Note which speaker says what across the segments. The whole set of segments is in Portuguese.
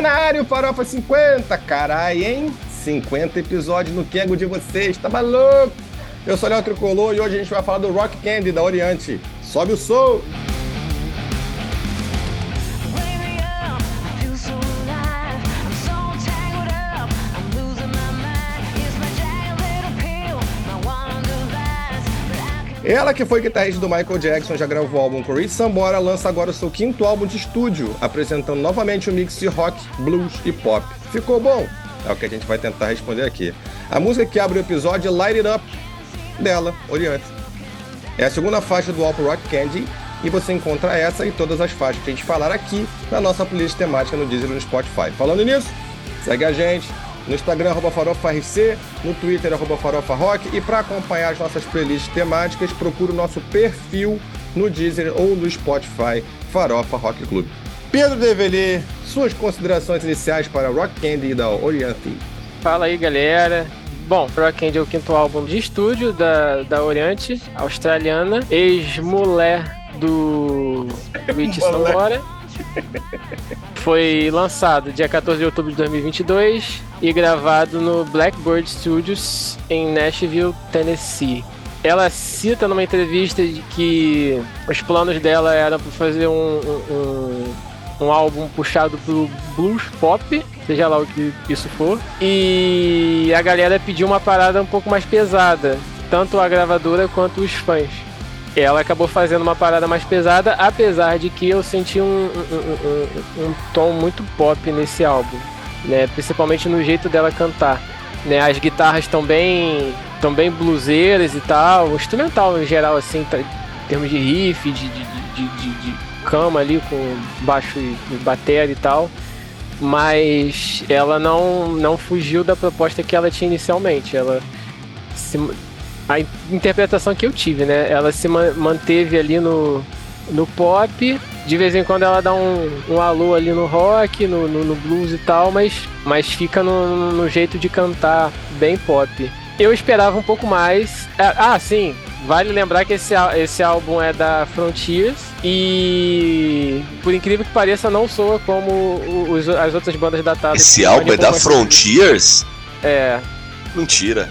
Speaker 1: Tá na área o Farofa 50, carai, hein? 50 episódios no Kengo de vocês, tá maluco? Eu sou o Léo Tricolor e hoje a gente vai falar do Rock Candy da Oriente. Sobe o som! Ela que foi guitarrista do Michael Jackson, já gravou o álbum com Sambora, lança agora o seu quinto álbum de estúdio, apresentando novamente um mix de rock, blues e pop. Ficou bom? É o que a gente vai tentar responder aqui. A música que abre o episódio é Light It Up, dela, Oriente. É a segunda faixa do álbum Rock Candy e você encontra essa e todas as faixas que a gente falar aqui na nossa playlist temática no Deezer e no Spotify. Falando nisso, segue a gente, no Instagram, arroba FarofaRC, no Twitter, arroba FarofaRock. E para acompanhar as nossas playlists temáticas, procure o nosso perfil no Deezer ou no Spotify, Farofa Rock Club. Pedro Develê, suas considerações iniciais para Rock Candy da Oriente.
Speaker 2: Fala aí, galera. Bom, Rock Candy é o quinto álbum de estúdio da, da Oriente, australiana, ex-mulher do Rich Sambora. Foi lançado dia 14 de outubro de 2022 e gravado no Blackbird Studios em Nashville, Tennessee. Ela cita numa entrevista que os planos dela eram para fazer um, um, um, álbum puxado pro blues pop, seja lá o que isso for, e a galera pediu uma parada um pouco mais pesada, tanto a gravadora quanto os fãs ela acabou fazendo uma parada mais pesada, apesar de que eu senti um, um, um, um, tom muito pop nesse álbum, né? Principalmente no jeito dela cantar. Né? As guitarras estão bem, bem bluseiras e tal, o instrumental em geral, assim, tá, em termos de riff, de, de, de, de, de cama ali com baixo e, e bateria e tal. Mas ela não, não fugiu da proposta que ela tinha inicialmente. Ela se, a interpretação que eu tive, né? Ela se manteve ali no, no pop. De vez em quando ela dá um, um alô ali no rock, no, no, no blues e tal, mas, mas fica no, no, jeito de cantar bem pop. Eu esperava um pouco mais. Ah, ah, sim, vale lembrar que esse, esse álbum é da Frontiers e, por incrível que pareça, não soa como os, as outras bandas datadas.
Speaker 3: Esse álbum é da Frontiers?
Speaker 2: É.
Speaker 3: Mentira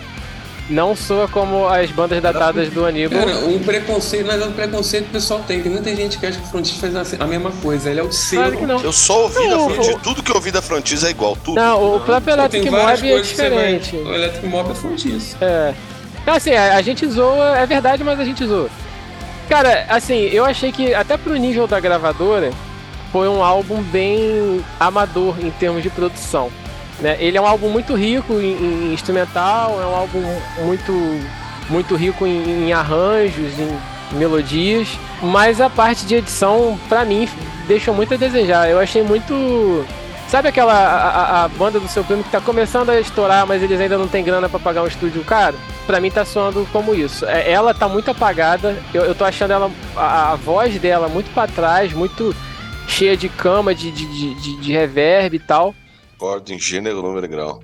Speaker 2: não soa como as bandas datadas do Aníbal.
Speaker 4: Cara, um preconceito, mas é um preconceito que o pessoal tem. Tem muita gente que acha que o Frontis faz a mesma coisa. Ele é o seu.
Speaker 3: Claro eu só ouvi não, da Frontis. O... Tudo que eu ouvi da Frontis é igual. Tudo.
Speaker 2: Não, o próprio Electric Mob é diferente.
Speaker 4: Vai... O Electric Mob é Frontis.
Speaker 2: É. Então, assim, a, a gente zoa, é verdade, mas a gente zoa. Cara, assim, eu achei que até pro nível da gravadora foi um álbum bem amador em termos de produção. Né? Ele é um álbum muito rico em, em instrumental, é um álbum muito, muito rico em, em arranjos, em melodias, mas a parte de edição, para mim, deixou muito a desejar. Eu achei muito. Sabe aquela a, a, banda do seu primo que tá começando a estourar, mas eles ainda não tem grana para pagar um estúdio caro? Pra mim tá soando como isso. É, ela tá muito apagada, eu, eu tô achando ela a, a voz dela muito para trás, muito cheia de cama, de, de, de, de reverb e tal.
Speaker 3: Ordem, gênero, número e grau.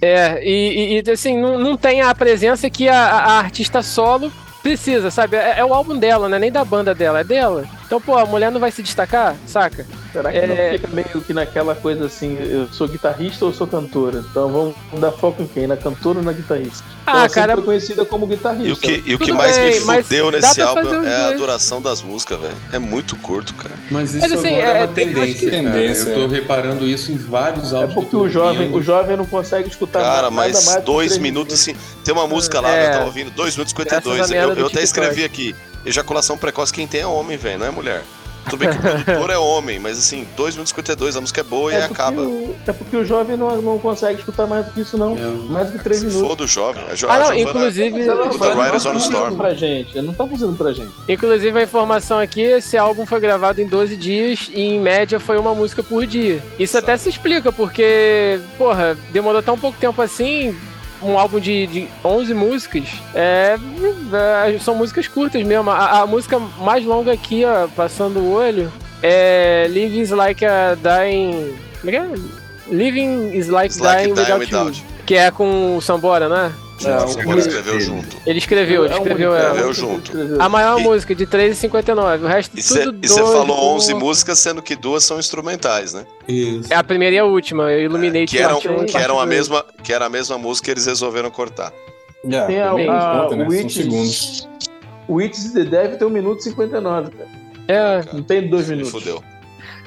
Speaker 2: É, e, e assim, não, não tem a presença que a, a artista solo precisa, sabe? É, é, o álbum dela, não é nem da banda dela, é dela. Então, pô, a mulher não vai se destacar, saca?
Speaker 5: Será que é... não fica meio que naquela coisa assim, eu sou guitarrista ou sou cantora? Então vamos dar foco em quem? Na cantora ou na guitarrista?
Speaker 2: Ah, então, cara.
Speaker 5: foi conhecida como guitarrista.
Speaker 3: E o que, e o que mais bem, me fudeu nesse álbum é a duração das músicas, velho. É muito curto, cara.
Speaker 4: Mas isso mas, assim, é, é uma tendência. tendência eu tô é. reparando isso em vários álbuns.
Speaker 5: É porque o jovem, o jovem não consegue escutar
Speaker 3: cara, nada mais. Cara, mas dois minutos assim. Tem uma música lá, é. eu tava ouvindo, dois minutos e 52. Eu, eu até escrevi aqui. Ejaculação precoce, quem tem é homem, velho, não é mulher. Tudo bem que o produtor é homem, mas assim, 2 minutos e 52, a música é boa é e acaba.
Speaker 5: O, é porque o jovem não, não consegue escutar mais do que isso, não. É. Mais do que 3 minutos.
Speaker 3: For do jovem. É
Speaker 2: jo ah, não, inclusive.
Speaker 5: Não, não, não, não tá pra gente. Não tá funcionando pra gente.
Speaker 2: Inclusive, a informação aqui: esse álbum foi gravado em 12 dias e em média foi uma música por dia. Isso até se explica, porque, porra, demorou tão pouco tempo assim um álbum de, de 11 músicas. É, é, são músicas curtas mesmo. A, a, música mais longa aqui, ó, passando o olho, é Living is Like a Dying. Como é que é? Living is Like, It's Dying, like Without, without You. Que é com o Sambora, né?
Speaker 3: Não, ele escreveu junto.
Speaker 2: Ele escreveu, ele escreveu ela.
Speaker 3: Escreveu junto.
Speaker 2: A maior e... música de 3,59. O resto
Speaker 3: e
Speaker 2: tudo
Speaker 3: E você falou 11 músicas, sendo que duas são instrumentais, né?
Speaker 2: Isso. É a primeira e a última. Eu iluminei
Speaker 3: é, que eram, que eram a mesma Que era a mesma música eles resolveram cortar.
Speaker 5: Yeah, Tem a, a, conta, né? Witches, Witches the Devil tem 1 minuto e 59, cara. É. Não tem dois minutos.
Speaker 3: Fudeu.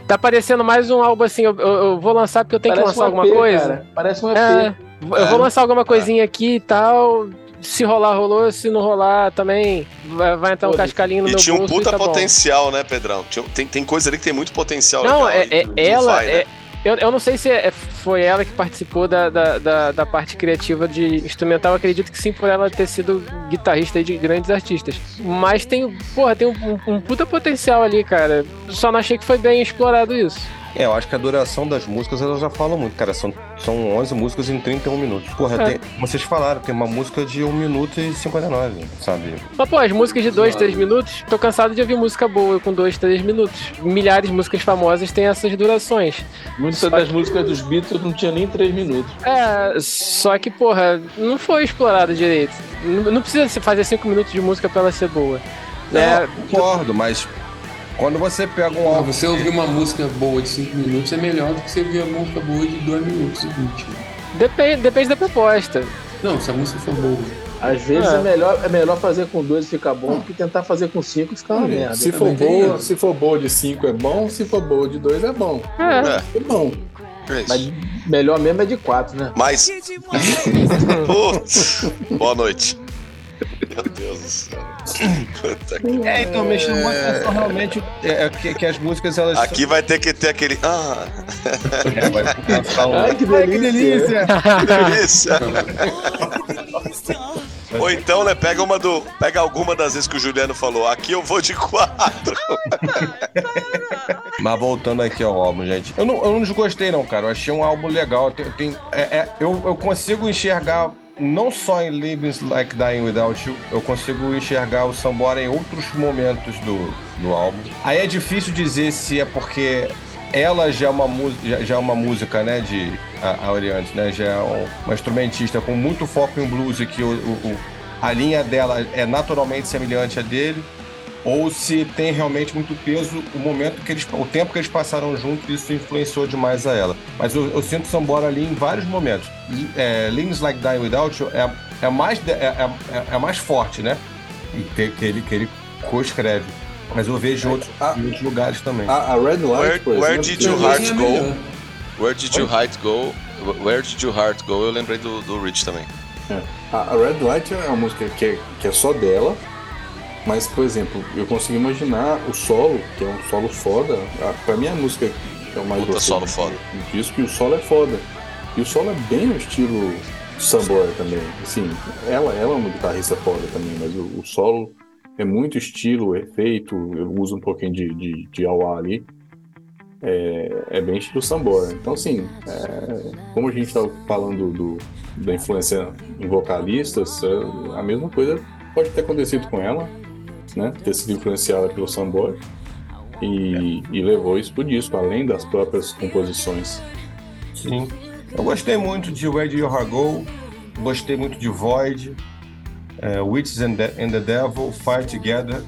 Speaker 2: Tá parecendo mais um álbum assim, eu, eu, eu vou lançar porque eu tenho Parece que lançar um EP, alguma coisa. Cara.
Speaker 5: Parece um EP. É,
Speaker 2: eu vou lançar alguma coisinha aqui e tal. Se rolar, rolou. Se não rolar, também vai, vai entrar um cascalinho no e meu
Speaker 3: tinha
Speaker 2: um
Speaker 3: puta tá potencial, bom. né, Pedrão? Tem, tem coisa ali que tem muito potencial.
Speaker 2: Não, é, é, ela, vai, é, né? Eu, eu não sei se é, foi ela que participou da, da, da, da, parte criativa de instrumental. Acredito que sim, por ela ter sido guitarrista de grandes artistas. Mas tem, porra, tem um, um, um puta potencial ali, cara. Só não achei que foi bem explorado isso.
Speaker 1: É, eu acho que a duração das músicas elas já falam muito, cara. São, são 11 músicas em 31 minutos. Porra, é. tem, vocês falaram, tem uma música de 1 minuto e 59, sabe?
Speaker 2: Mas, pô, as músicas de 2, 3 minutos, tô cansado de ouvir música boa com 2, 3 minutos. Milhares de músicas famosas têm essas durações.
Speaker 5: Muitas só das que... músicas dos Beatles não tinha nem 3 minutos.
Speaker 2: É, só que, porra, não foi explorado direito. Não, não precisa fazer 5 minutos de música pra ela ser boa.
Speaker 1: Né? concordo, mas quando você pega um
Speaker 4: álbum. Você ouvir uma música boa de 5 minutos é melhor do que você ouvir uma música boa de 2 minutos e 20.
Speaker 2: Depende, depende da proposta.
Speaker 4: Não, se a música for boa.
Speaker 5: Às vezes é. é, melhor, é melhor fazer com dois e ficar bom do que tentar fazer com cinco e ficar uma merda.
Speaker 1: Se for, boa, se for boa de cinco é bom, se for boa de dois é bom. É,
Speaker 5: é bom. É Mas melhor mesmo é de quatro, né?
Speaker 3: Mas. Boa noite. Meu Deus do céu.
Speaker 1: É, então me chamou a atenção realmente é, é, que, que, as músicas elas.
Speaker 3: Aqui são... vai ter que ter aquele. Ah!
Speaker 5: É, vai um... Ai, que delícia!
Speaker 3: Ai, que delícia! que delícia! Ou então, né, pega uma do. Pega alguma das vezes que o Juliano falou, aqui eu vou de quatro.
Speaker 1: Mas voltando aqui ao álbum, gente. Eu não, eu não desgostei, não, cara. Eu achei um álbum legal. Tem, tem é, é, eu, eu consigo enxergar não só em Living Like Dying Without You, eu consigo enxergar o Sambora em outros momentos do, do álbum. Aí é difícil dizer se é porque ela já é uma, já, já é uma música, né, de a, a Oriente, né, já é uma instrumentista com muito foco em blues e que o, o, a linha dela é naturalmente semelhante à dele ou se tem realmente muito peso o momento que eles, o tempo que eles passaram juntos, isso influenciou demais a ela. Mas eu, eu sinto Sambora ali em vários momentos. É, Leans Like Dying Without You é, é, mais, é, é, é, mais forte, né? Que, que ele, que ele co-escreve. Mas eu vejo em outros, a, em outros lugares também.
Speaker 5: A, a Red Light,
Speaker 3: Where, where did your heart go? Where did your heart go? Where did your heart go? Eu lembrei do, do Rich também.
Speaker 6: É. A, a Red Light é uma música que é, que é só dela mas, por exemplo, eu consigo imaginar o solo, que é um solo foda. Pra mim, a música é o mais
Speaker 3: Puta solo foda.
Speaker 6: Disso que o solo é foda. E o solo é bem no estilo Sambora também. Assim, ela, ela é uma guitarrista foda também, mas o, o solo é muito estilo, efeito. Eu uso um pouquinho de, de, de auá ali. É, é, bem estilo Sambora. Então, assim, é, como a gente está falando do, da influência em vocalistas, é, a mesma coisa pode ter acontecido com ela né? Ter sido influenciada pelo Samboy e, e levou isso pro disco, além das próprias composições.
Speaker 1: Sim. Eu gostei muito de Where Do Heart Go, gostei muito de Void, uh, Witches and the, and the Devil, Fire Together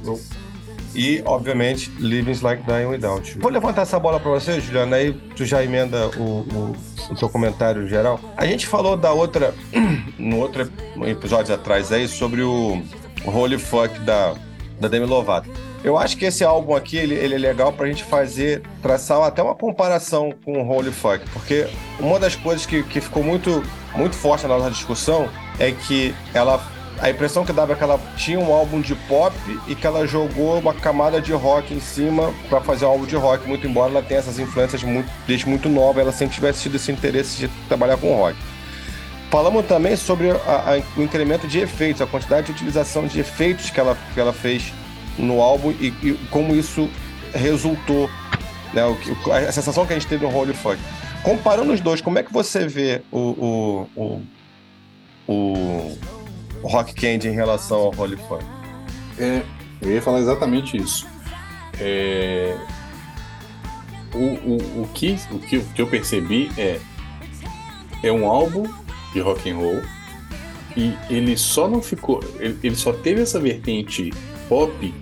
Speaker 1: e, obviamente, Living Like Dying Without You. Vou levantar essa bola para você, Juliana, aí tu já emenda o, o, o seu comentário geral. A gente falou da outra, no outro episódio atrás aí, sobre o Holy Fuck da, da Demi Lovato. Eu acho que esse álbum aqui, ele, ele é legal pra gente fazer, traçar até uma comparação com o Holy Fuck, porque uma das coisas que, que ficou muito, muito forte na nossa discussão é que ela a impressão que dava é que ela tinha um álbum de pop e que ela jogou uma camada de rock em cima para fazer um álbum de rock, muito embora ela tenha essas influências muito, desde muito nova, ela sempre tivesse tido esse interesse de trabalhar com rock. Falamos também sobre a, a, o incremento de efeitos, a quantidade de utilização de efeitos que ela, que ela fez no álbum e, e como isso resultou, né, o, a sensação que a gente teve no Holy Fuck. Comparando os dois, como é que você vê o, o, o, o Rock Candy em relação ao Holy Fuck?
Speaker 6: É, eu ia falar exatamente isso. É, o, o, o, que, o, que, o que eu percebi é é um álbum de rock and roll E ele só não ficou. Ele, ele só teve essa vertente pop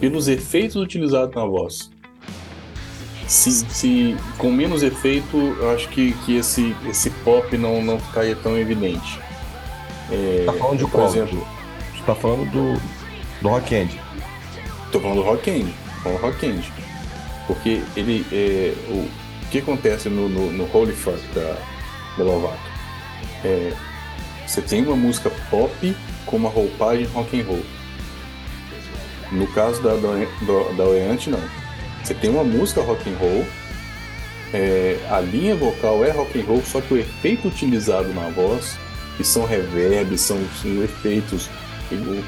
Speaker 6: pelos efeitos utilizados na voz. Se, se com menos efeito, eu acho que, que esse, esse pop não, não ficaria tão evidente.
Speaker 1: É, tá falando de por qual? exemplo? Você tá falando do, do Rock End.
Speaker 6: Tô falando do Rock End. Falando do Rock End. Porque ele. É, o, o que acontece no, no, no Holy Fuck da, da Lovato? É, você tem uma música pop com uma roupagem rock and roll. No caso da, da, da Oeante, não. Você tem uma música rock and roll, é, a linha vocal é rock and roll, só que o efeito utilizado na voz, que são reverbs, são, são efeitos,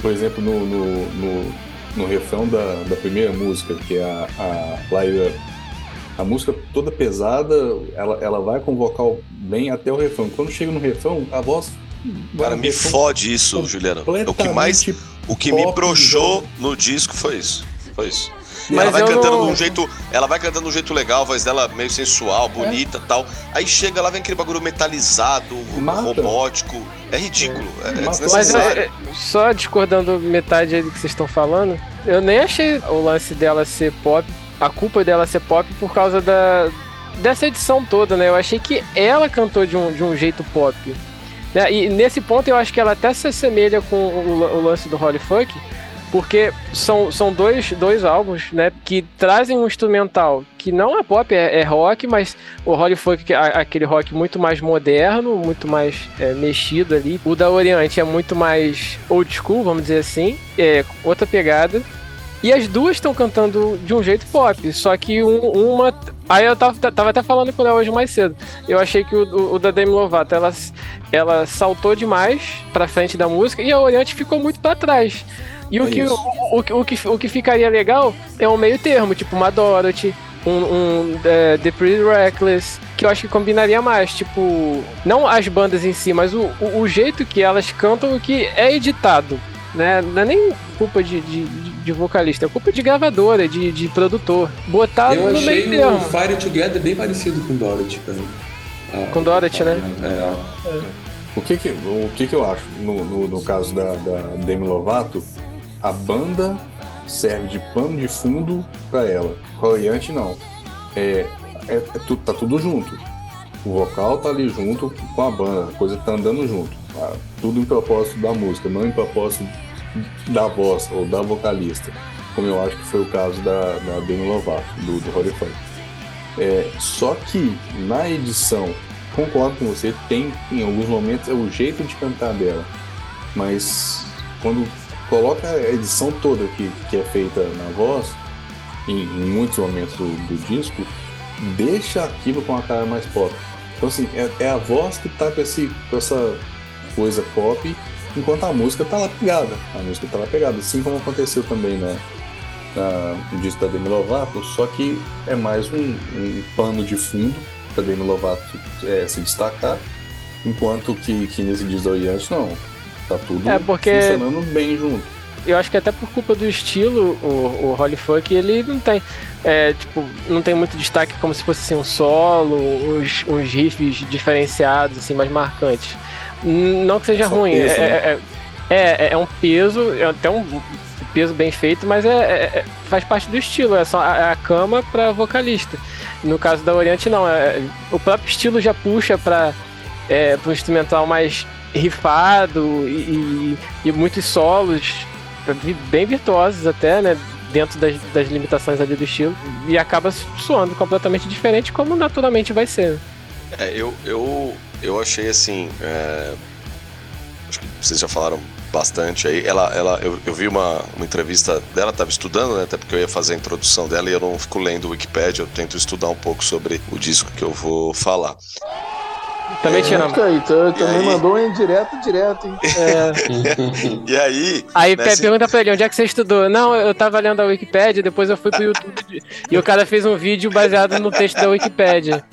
Speaker 6: por exemplo, no, no, no, no refrão da, da primeira música, que é a, a Light Up, a música toda pesada, ela, ela vai com o vocal bem até o refrão. Quando chega no refrão, a voz
Speaker 3: Cara, me fode isso, Juliano. O que mais. O que me broxou no disco foi isso. Foi isso. Mas ela vai cantando não... de um jeito. Ela vai cantando de um jeito legal, a voz dela meio sensual, bonita e é. tal. Aí chega lá, vem aquele bagulho metalizado, Mata. robótico. É ridículo. É, é
Speaker 2: Mas é, só discordando metade aí do que vocês estão falando, eu nem achei o lance dela ser pop, a culpa dela ser pop por causa da, dessa edição toda, né? Eu achei que ela cantou de um, de um jeito pop. Né? E nesse ponto eu acho que ela até se assemelha com o, o lance do Holy Funk, porque são, são dois, dois álbuns né, que trazem um instrumental que não é pop, é, é rock, mas o Holy Funk é aquele rock muito mais moderno, muito mais é, mexido ali. O da Oriente é muito mais old school, vamos dizer assim, é outra pegada. E as duas estão cantando de um jeito pop, só que um, uma. Aí eu tava, tava até falando com ela hoje mais cedo. Eu achei que o, o, o da Demi Lovato ela, ela saltou demais pra frente da música e a Oriente ficou muito para trás. E o, é que, o, o, o, que, o que ficaria legal é um meio termo, tipo uma Dorothy, um, um é, The Pretty Reckless, que eu acho que combinaria mais. Tipo, não as bandas em si, mas o, o, o jeito que elas cantam, o que é editado. Né? Não é nem culpa de, de, de vocalista, é culpa de gravadora, de, de produtor. Botar
Speaker 4: eu
Speaker 2: no meio
Speaker 4: termo. Eu achei Fire Together bem parecido com Dorothy, cara.
Speaker 2: Ah, com Dorothy, né?
Speaker 6: É. é. O que que, o que que eu acho no, no, no caso da, da Demi Lovato? A banda serve de pano de fundo para ela. Coriante não. É, é, é, tá tudo junto. O vocal tá ali junto com a banda, a coisa tá andando junto. Tá? Tudo em propósito da música, não em propósito da voz ou da vocalista, como eu acho que foi o caso da, da Demi Lovato, do, do Funk. É, só que na edição, concordo com você, tem em alguns momentos é o jeito de cantar dela, mas quando coloca a edição toda que, que é feita na voz, em, em muitos momentos do, do, disco, deixa aquilo com a cara mais pop. Então, assim, é, é a voz que tá com, esse, com essa coisa pop enquanto a música tá lá pegada. A música tá lá pegada, assim como aconteceu também na, na, no disco da Demi Lovato, só que é mais um, um pano de fundo para Demi Lovato é, se destacar, enquanto que, que nesse disco da Oriente não. Tá tudo
Speaker 2: é porque...
Speaker 6: funcionando bem junto
Speaker 2: eu acho que até por culpa do estilo, o, o Holy Funk, ele não tem. É, tipo, não tem muito destaque como se fosse assim, um solo, uns, uns riffs diferenciados, assim, mais marcantes. Não que seja Só ruim, peso, é, né? é, é, é, um peso, é até um peso bem feito, mas é, faz parte do estilo, é só a, a cama para vocalista. No caso da Oriente, não, o próprio estilo já puxa para é, o instrumental mais rifado e, e, e muitos solos bem virtuosos até, né? Dentro das, das limitações ali do estilo. E acaba soando completamente diferente, como naturalmente vai ser.
Speaker 3: É, eu, eu, eu achei assim. É... Acho que vocês já falaram bastante aí. Ela, ela, eu, eu vi uma, uma entrevista dela, estava estudando, né? Até porque eu ia fazer a introdução dela e eu não fico lendo o Wikipedia, eu tento estudar um pouco sobre o disco que eu vou falar.
Speaker 2: Também
Speaker 5: é,
Speaker 2: tinha
Speaker 5: Aí, tu, também aí... mandou um direto, direto, hein?
Speaker 3: É. e aí.
Speaker 2: Aí nessa... pergunta pra ele, onde é que você estudou? Não, eu tava lendo a Wikipédia, depois eu fui pro YouTube e o cara fez um vídeo baseado no texto da Wikipédia.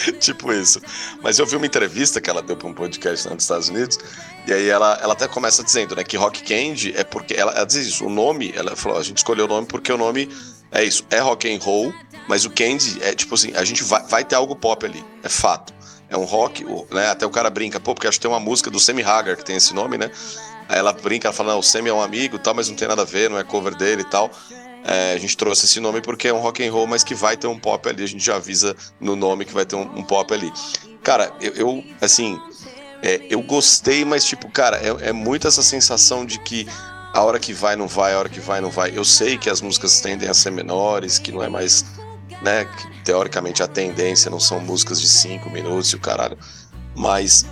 Speaker 3: tipo isso. Mas eu vi uma entrevista que ela deu pra um podcast lá nos Estados Unidos, e aí ela, ela até começa dizendo, né, que Rock Candy é porque. Ela, ela diz isso, o nome, ela falou, a gente escolheu o nome porque o nome é isso, é rock and roll, mas o Candy é tipo assim, a gente vai, vai ter algo pop ali, é fato. é um rock, né? Até o cara brinca, pô, porque acho que tem uma música do Sammy Hagar que tem esse nome, né? Aí ela brinca, ela fala, não, o Sammy é um amigo tal, mas não tem nada a ver, não é cover dele e tal. É, a gente trouxe esse nome porque é um rock and roll, mas que vai ter um pop ali. A gente já avisa no nome que vai ter um, um pop ali. Cara, eu, eu assim, é, eu gostei, mas tipo, cara, é, é muito essa sensação de que a hora que vai não vai, a hora que vai não vai. Eu sei que as músicas tendem a ser menores, que não é mais, né, teoricamente a tendência não são músicas de cinco minutos e o caralho. Mas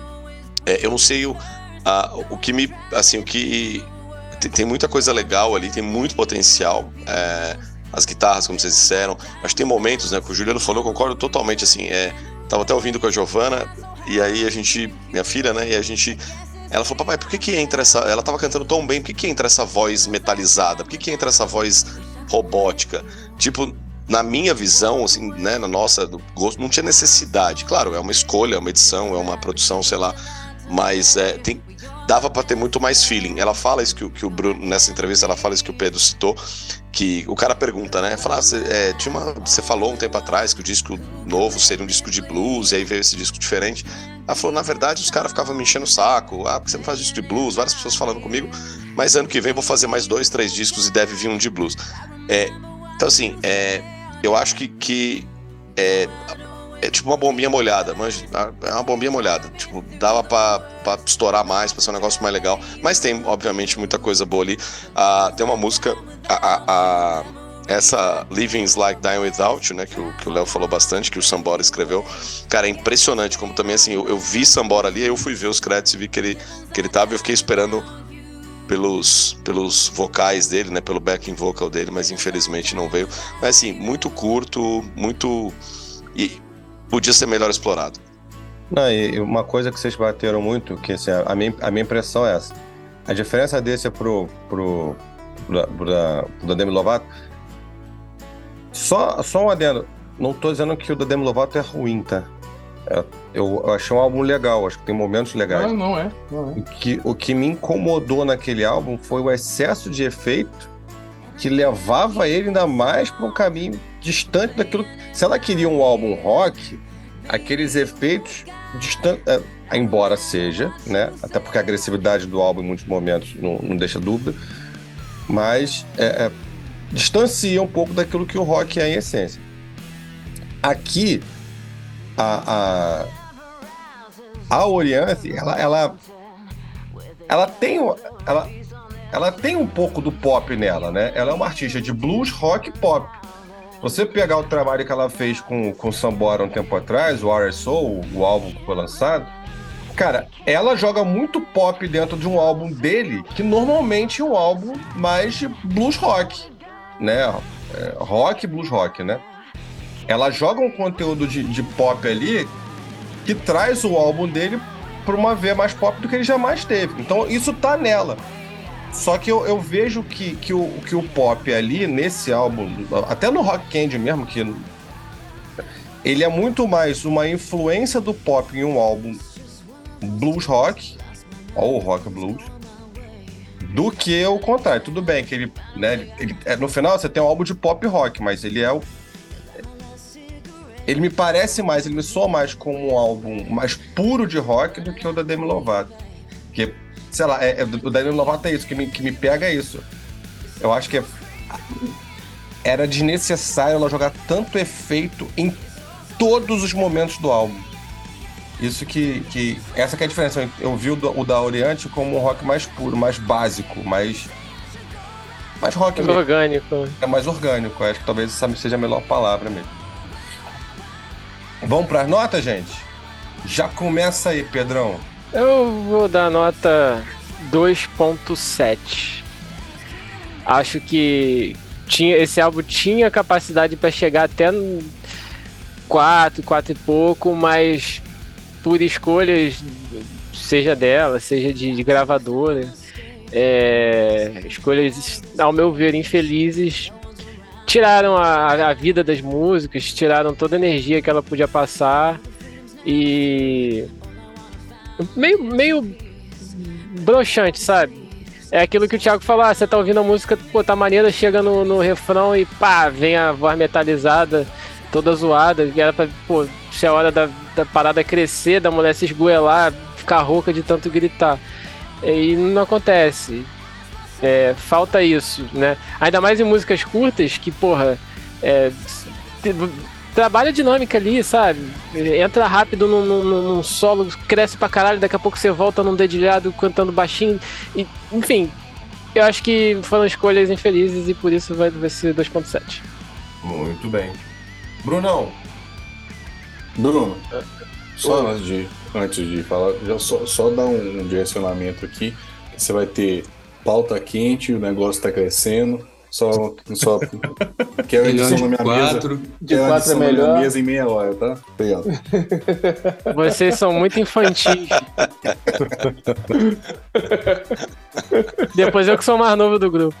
Speaker 3: é, eu não sei o, a, o que me, assim, o que tem, tem, muita coisa legal ali, tem muito potencial. É, as guitarras, como vocês disseram. Acho que tem momentos, né, que o Juliano falou, eu concordo totalmente, assim, é, tava até ouvindo com a Giovana, e aí a gente, minha filha, né, e a gente ela falou, papai, por que que entra essa. Ela tava cantando tão bem, por que que entra essa voz metalizada? Por que que entra essa voz robótica? Tipo, na minha visão, assim, né, na nossa, do gosto, não tinha necessidade. Claro, é uma escolha, é uma edição, é uma produção, sei lá. Mas é, tem, dava para ter muito mais feeling. Ela fala isso que, que, o Bruno, nessa entrevista, ela fala isso que o Pedro citou, que o cara pergunta, né? Fala, ah, você, é, tinha uma, você falou um tempo atrás que o disco novo seria um disco de blues, e aí veio esse disco diferente. Ela falou, na verdade, os caras ficavam me enchendo o saco, ah, porque você não faz disco de blues, várias pessoas falando comigo, mas ano que vem vou fazer mais dois, três discos e deve vir um de blues. É, então, assim, é, eu acho que, que é, é tipo uma bombinha molhada, manja, é uma bombinha molhada. Tipo, dava pra, estourar mais, pra ser um negócio mais legal. Mas tem, obviamente, muita coisa boa ali. Ah, tem uma música, a, a, a, essa Living's Like Dying Without You, né, que o, Léo falou bastante, que o Sambora escreveu. Cara, é impressionante como também, assim, eu, eu vi Sambora ali, eu fui ver os créditos e vi que ele, que ele tava e eu fiquei esperando pelos, pelos vocais dele, né, pelo backing vocal dele, mas infelizmente não veio. Mas assim, muito curto, muito... E podia ser melhor explorado.
Speaker 1: Não, e uma coisa que vocês bateram muito, que assim, a, minha, a minha impressão é essa. A diferença desse é pro, pro, pro, pro, pro Demi Lovato. Só, só um adendo. Não tô dizendo que o da Demi Lovato é ruim, tá? É, eu, eu, achei um álbum legal, acho que tem momentos legais.
Speaker 5: Não, não é. Não é.
Speaker 1: O, que, o que me incomodou naquele álbum foi o excesso de efeito que levava ele ainda mais para um caminho distante daquilo. Se ela queria um álbum rock, aqueles efeitos distantes, é, embora seja, né? Até porque a agressividade do álbum em muitos momentos não, não deixa dúvida, mas é, é, distancia um pouco daquilo que o rock é em essência. Aqui, a, a, a Oriente, ela, ela, ela tem, ela, ela tem um pouco do pop nela, né? Ela é uma artista de blues, rock pop. Você pegar o trabalho que ela fez com, com Sambora um tempo atrás, o RSO, o álbum que foi lançado, cara, ela joga muito pop dentro de um álbum dele, que normalmente é um álbum mais blues rock, né? É, rock, blues rock, né? Ela joga um conteúdo de, de pop ali que traz o álbum dele para uma veia mais pop do que ele jamais teve. Então isso tá nela. Só que eu, eu vejo que, que, o, que o pop ali, nesse álbum, até no Rock Candy mesmo, que ele é muito mais uma influência do pop em um álbum blues rock, ou rock blues, do que o contrário. Tudo bem que ele, né, ele, é, no final você tem um álbum de pop rock, mas ele é o ele me parece mais, ele me soa mais como um álbum mais puro de rock do que o da Demi Lovato. Que sei lá, é, é, o Danilo Lovato é isso, que me, que me pega é isso. Eu acho que é, era desnecessário ela jogar tanto efeito em todos os momentos do álbum. Isso que. que essa que é a diferença. Eu vi o, o da Oriente como um rock mais puro, mais básico, mais. Mais rock
Speaker 2: mais orgânico.
Speaker 1: É mais orgânico, acho que talvez essa seja a melhor palavra mesmo. Vamos para as notas, gente? Já começa aí, Pedrão.
Speaker 2: Eu vou dar nota 2.7. Acho que tinha, esse álbum tinha capacidade para chegar até 4, 4 e pouco, mas por escolhas, seja dela, seja de, de gravadora, é, escolhas, ao meu ver, infelizes, tiraram a, a vida das músicas, tiraram toda a energia que ela podia passar e meio, meio broxante, sabe? É aquilo que o Thiago falou, ah, você tá ouvindo a música, pô, tá maneira, chega no, no refrão e pá, vem a voz metalizada. toda zoada, que era pra, pô, se a hora da, da parada crescer, da mulher se esgoelar, ficar rouca de tanto gritar. E não acontece. É, falta isso, né? Ainda mais em músicas curtas, que, porra, é, trabalha a dinâmica ali, sabe? Entra rápido num, num, num, solo, cresce pra caralho, daqui a pouco você volta num dedilhado cantando baixinho. E, enfim, eu acho que foram escolhas infelizes e por isso vai, vai ser 2.7.
Speaker 1: Muito bem. Brunão.
Speaker 6: Bruno, só antes de, antes de falar, já só, só dar um direcionamento aqui. Você vai ter pauta quente, o negócio está crescendo. Só, só quero edição na minha
Speaker 5: quatro,
Speaker 6: mesa.
Speaker 5: De quatro é melhor.
Speaker 6: Na minha mesa em meia hora, tá? Obrigado.
Speaker 2: Vocês são muito infantis. Depois eu que sou o mais novo do grupo.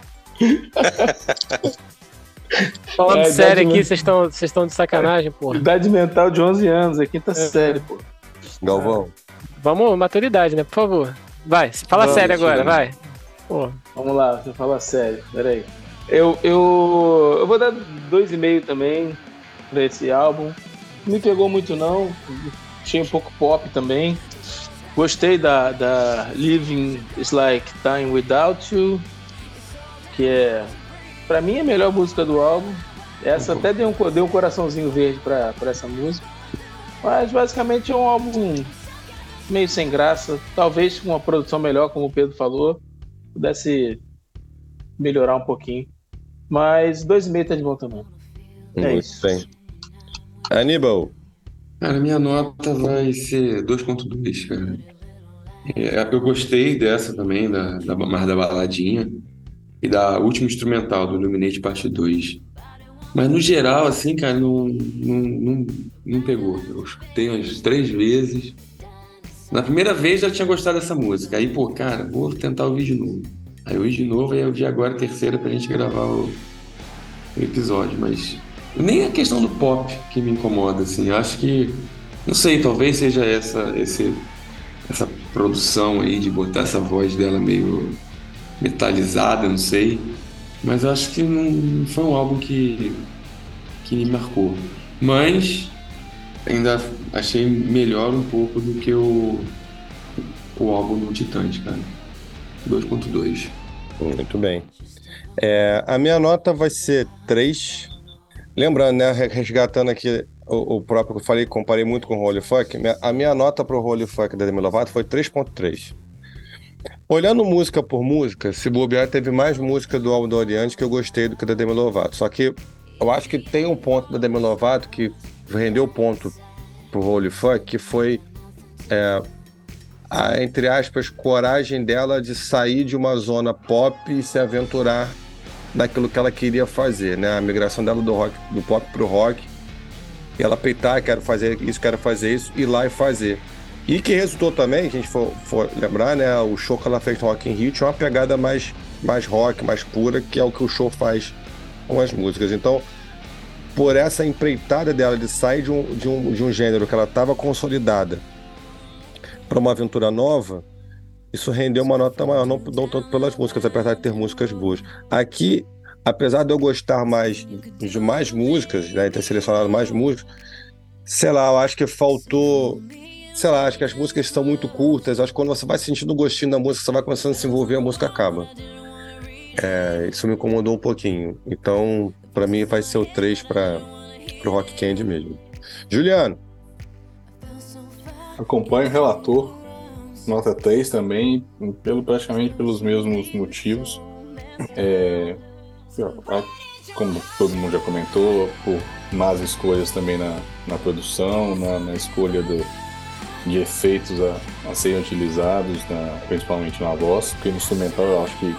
Speaker 2: Falando é, sério aqui, vocês estão vocês estão de sacanagem, porra.
Speaker 5: Idade mental de 11 anos, é quinta é. série, pô.
Speaker 6: Galvão.
Speaker 2: Vamos, maturidade, né? Por favor. Vai, fala Vamos, sério agora, vai.
Speaker 5: Pô. Vamos lá, você fala sério, peraí. Eu, eu, eu vou dar dois e meio também pra esse álbum. Não me pegou muito não, achei um pouco pop também. Gostei da, da Living is Like Time Without You, que é, pra mim, a melhor música do álbum. Essa até deu um, deu um coraçãozinho verde pra essa música. Mas basicamente é um álbum meio sem graça. Talvez com uma produção melhor, como o Pedro falou, pudesse melhorar um pouquinho. Mas 2,5 tá de bom também. É Muito isso. bem.
Speaker 1: Aníbal.
Speaker 4: Cara, minha nota vai ser 2.2, cara. É, eu gostei dessa também, da, da, mais da baladinha. E da última instrumental, do Illuminate Parte 2. Mas no geral, assim, cara, não, não, não, não pegou. Eu escutei umas três vezes. Na primeira vez já tinha gostado dessa música. Aí, pô, cara, vou tentar ouvir de novo. Aí eu de novo e eu vi agora a terceira pra gente gravar o, o episódio, mas nem a questão do pop que me incomoda, assim. Eu acho que, não sei, talvez seja essa, esse, essa produção aí de botar essa voz dela meio metalizada, não sei. Mas eu acho que não foi um álbum que, que me marcou. Mas ainda achei melhor um pouco do que o, o álbum do Titãs, cara. 2.2.
Speaker 1: Muito bem. É, a minha nota vai ser 3. Lembrando, né, resgatando aqui o, o, próprio que eu falei, comparei muito com o Holy Fuck, a minha nota para o Holy Fuck da Demi Lovato foi 3.3. Olhando música por música, se bobear, teve mais música do álbum do Oriente que eu gostei do que da Demi Lovato. Só que eu acho que tem um ponto da Demi Lovato que rendeu ponto pro Holy Fuck, que foi é, a, entre aspas, coragem dela de sair de uma zona pop e se aventurar naquilo que ela queria fazer, né? A migração dela do rock, do pop pro rock. E ela peitar, quero fazer isso, quero fazer isso, ir lá e fazer. E que resultou também, a gente for, for lembrar, né? O show que ela fez no Rock in Rio tinha uma pegada mais, mais rock, mais pura, que é o que o show faz com as músicas. Então, por essa empreitada dela de sair de um, de um, de um gênero que ela estava consolidada para uma aventura nova, isso rendeu uma nota maior, não, não tanto pelas músicas, apesar de ter músicas boas. Aqui, apesar de eu gostar mais de mais músicas, né, ter selecionado mais músicas, sei lá, eu acho que faltou. Sei lá, acho que as músicas são muito curtas. Acho que quando você vai sentindo o gostinho da música, você vai começando a se envolver, a música acaba. É, isso me incomodou um pouquinho. Então, para mim, vai ser o 3 para o Rock Candy mesmo. Juliano.
Speaker 6: Acompanho o relator, nota 3 também, pelo, praticamente pelos mesmos motivos. É, como todo mundo já comentou, por más escolhas também na, na produção, na, na escolha do, de efeitos a, a serem utilizados, na, principalmente na voz, porque no instrumental eu acho que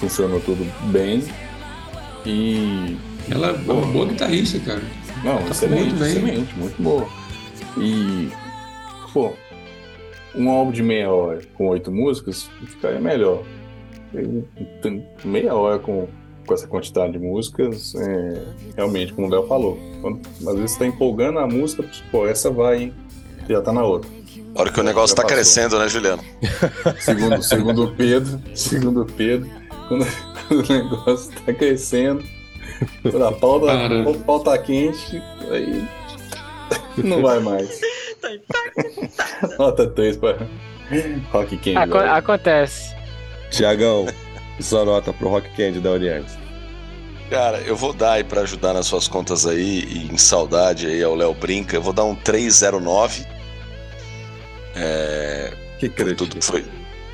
Speaker 6: funcionou tudo bem. E.
Speaker 4: Ela é uma boa guitarrista, cara.
Speaker 6: Não, tá excelente, muito excelente, muito boa. E pô, um álbum de meia hora com oito músicas ficaria melhor. Meia hora com, com essa quantidade de músicas, é, realmente, como o Léo falou, quando, às vezes você tá empolgando a música, pô, essa vai, hein? já tá na outra.
Speaker 3: A hora que o negócio tá passou. crescendo, né, Juliano?
Speaker 6: Segundo, segundo Pedro, segundo Pedro, quando, quando o negócio tá crescendo, Quando a pauta, o pau tá quente, aí não vai mais. Nota 3 para Rock Candy.
Speaker 2: Aco acontece.
Speaker 1: Tiagão, sua nota pro Rock Candy da Oriente.
Speaker 3: Cara, eu vou dar aí pra ajudar nas suas contas aí, e em saudade aí ao Léo Brinca, eu vou dar um 309. É,
Speaker 1: que
Speaker 3: por tudo que foi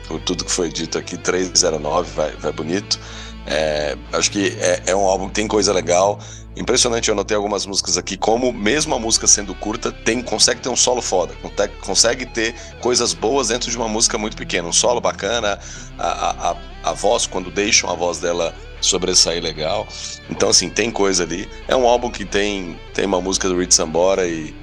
Speaker 3: por tudo que foi dito aqui, 309, vai, vai bonito. É, acho que é, é, um álbum que tem coisa legal. Impressionante, eu anotei algumas músicas aqui, como mesmo a música sendo curta, tem, consegue ter um solo foda, consegue ter coisas boas dentro de uma música muito pequena. Um solo bacana, a, a, a voz, quando deixam a voz dela sobressair legal. Então, assim, tem coisa ali. É um álbum que tem, tem uma música do Rich Sambora e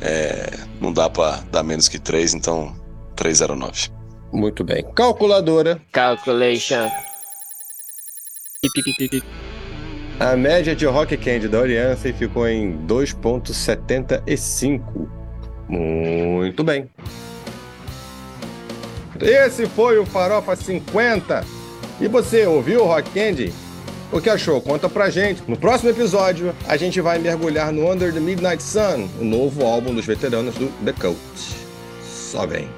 Speaker 3: é, não dá para dar menos que 3, então 309.
Speaker 1: Muito bem. Calculadora.
Speaker 2: Calculation.
Speaker 1: A média de Rock Candy da Oriança ficou em 2,75. Muito bem. Esse foi o Farofa 50. E você ouviu o Rock Candy? O que achou? Conta pra gente. No próximo episódio, a gente vai mergulhar no Under the Midnight Sun, o novo álbum dos veteranos do The Cult. Só vem.